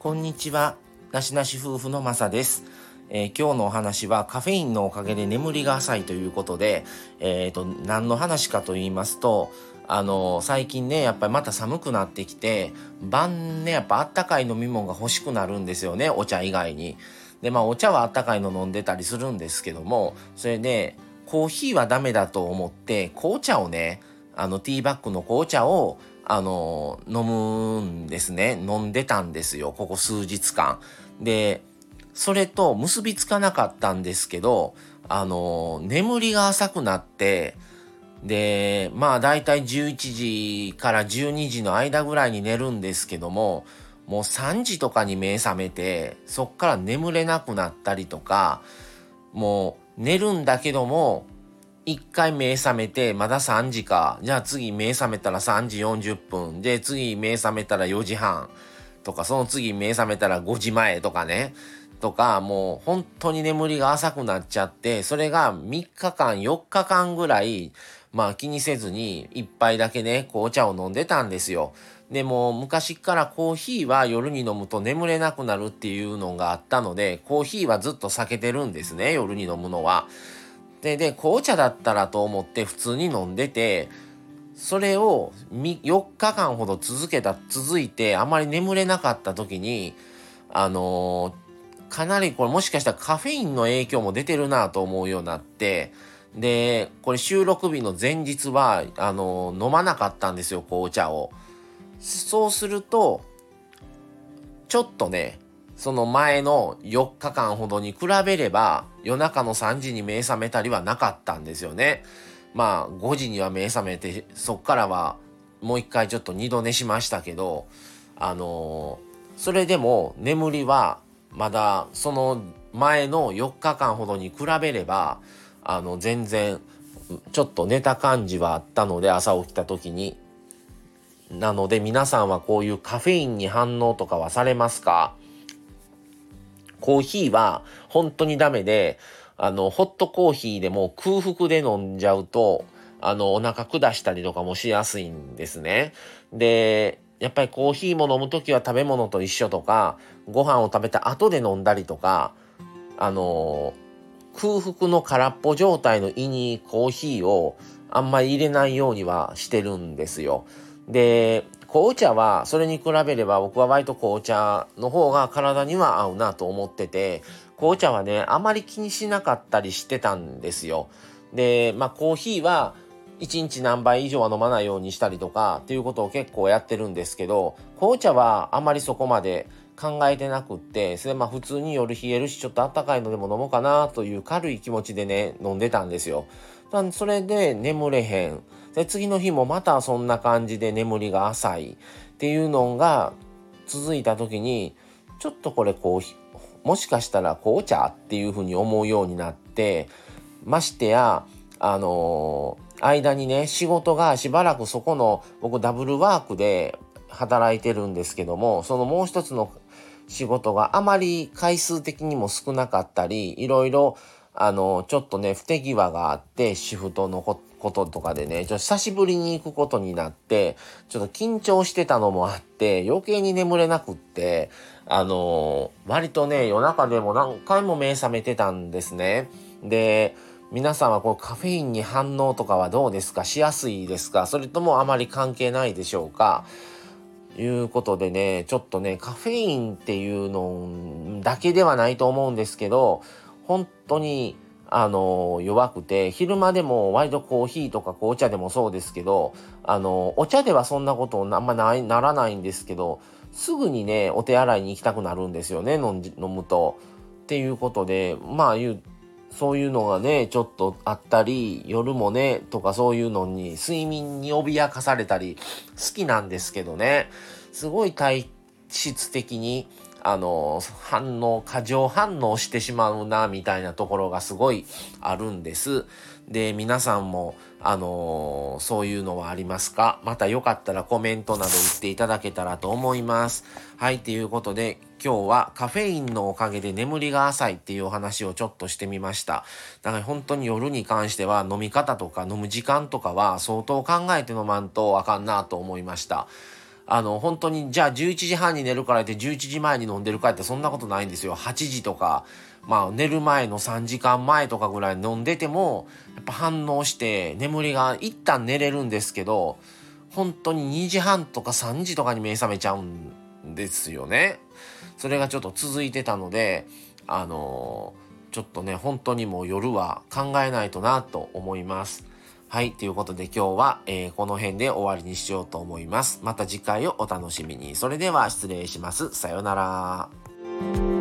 こんにちは。なしなし夫婦のまさです。えー、今日のお話はカフェインのおかげで眠りが浅いということで、えっ、ー、と、何の話かと言いますと、あのー、最近ね、やっぱりまた寒くなってきて、晩ね、やっぱあったかい飲み物が欲しくなるんですよね、お茶以外に。で、まあお茶はあったかいの飲んでたりするんですけども、それで、コーヒーはダメだと思って、紅茶をね、あのティーバッグの紅茶をあの飲むんですね。飲んでたんですよここ数日間。でそれと結びつかなかったんですけどあの眠りが浅くなってでまあだいたい11時から12時の間ぐらいに寝るんですけどももう3時とかに目覚めてそっから眠れなくなったりとかもう寝るんだけども一回目覚めて、まだ3時か。じゃあ次目覚めたら3時40分。で、次目覚めたら4時半。とか、その次目覚めたら5時前とかね。とか、もう本当に眠りが浅くなっちゃって、それが3日間、4日間ぐらい、まあ気にせずに一杯だけね、紅茶を飲んでたんですよ。でも昔からコーヒーは夜に飲むと眠れなくなるっていうのがあったので、コーヒーはずっと避けてるんですね、夜に飲むのは。で、で、紅茶だったらと思って普通に飲んでて、それを4日間ほど続けた、続いてあまり眠れなかった時に、あのー、かなりこれもしかしたらカフェインの影響も出てるなと思うようになって、で、これ収録日の前日は、あのー、飲まなかったんですよ、紅茶を。そうすると、ちょっとね、その前の4日間ほどに比べれば夜中の3時に目覚めたりはなかったんですよね。まあ5時には目覚めてそっからはもう一回ちょっと二度寝しましたけどあのー、それでも眠りはまだその前の4日間ほどに比べればあの全然ちょっと寝た感じはあったので朝起きた時に。なので皆さんはこういうカフェインに反応とかはされますか？コーヒーは本当にダメで、あの、ホットコーヒーでも空腹で飲んじゃうと、あの、お腹下したりとかもしやすいんですね。で、やっぱりコーヒーも飲むときは食べ物と一緒とか、ご飯を食べた後で飲んだりとか、あの、空腹の空っぽ状態の胃にコーヒーをあんまり入れないようにはしてるんですよ。で、紅茶はそれに比べれば僕は割と紅茶の方が体には合うなと思ってて紅茶はねあまり気にしなかったりしてたんですよ。でまあコーヒーは1日何杯以上は飲まないようにしたりとかっていうことを結構やってるんですけど紅茶はあまりそこまで考えてなくってそれまあ普通に夜冷えるしちょっとあったかいのでも飲もうかなという軽い気持ちでね飲んでたんですよ。それで眠れへん。で次の日もまたそんな感じで眠りが浅いっていうのが続いた時にちょっとこれこうもしかしたら紅茶っていうふうに思うようになってましてやあのー、間にね仕事がしばらくそこの僕ダブルワークで働いてるんですけどもそのもう一つの仕事があまり回数的にも少なかったりいろいろあのちょっとね不手際があってシフトのこととかでね、ちょっと久しぶりに行くことになって、ちょっと緊張してたのもあって、余計に眠れなくって、あの、割とね、夜中でも何回も目覚めてたんですね。で、皆さんはこうカフェインに反応とかはどうですか？しやすいですか？それともあまり関係ないでしょうか？いうことでね、ちょっとね、カフェインっていうのだけではないと思うんですけど、本当にあの弱くて昼間でも割とコーヒーとか紅茶でもそうですけどあのお茶ではそんなことあんまないならないんですけどすぐにねお手洗いに行きたくなるんですよね飲むと。っていうことでまあいうそういうのがねちょっとあったり夜もねとかそういうのに睡眠に脅かされたり好きなんですけどねすごい体質的にあの反応過剰反応してしまうなみたいなところがすごいあるんです。で皆さんもあのそういうのはありますか？またよかったらコメントなど言っていただけたらと思います。はいということで今日はカフェインのおかげで眠りが浅いっていうお話をちょっとしてみました。だから本当に夜に関しては飲み方とか飲む時間とかは相当考えて飲まんとあかんなと思いました。あの、本当に、じゃあ11時半に寝るからって11時前に飲んでるかってそんなことないんですよ。8時とか、まあ寝る前の3時間前とかぐらい飲んでても、やっぱ反応して眠りが一旦寝れるんですけど、本当に2時半とか3時とかに目覚めちゃうんですよね。それがちょっと続いてたので、あのー、ちょっとね、本当にもう夜は考えないとなと思います。はい。ということで今日は、えー、この辺で終わりにしようと思います。また次回をお楽しみに。それでは失礼します。さようなら。